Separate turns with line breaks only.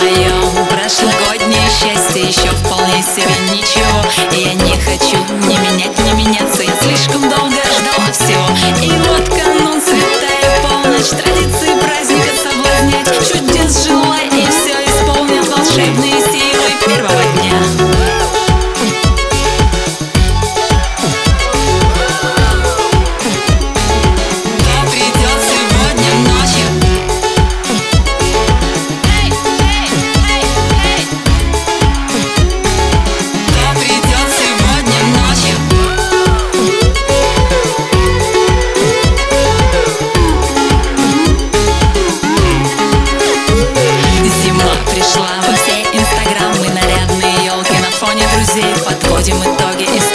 моем Прошлогоднее счастье еще вполне себе ничего И я не хочу не менять, не меняться Я слишком долго ждала все. И вот канун святая полночь Традиции праздника соблазнять Чудес желай и все исполнят волшебный Подводим итоги и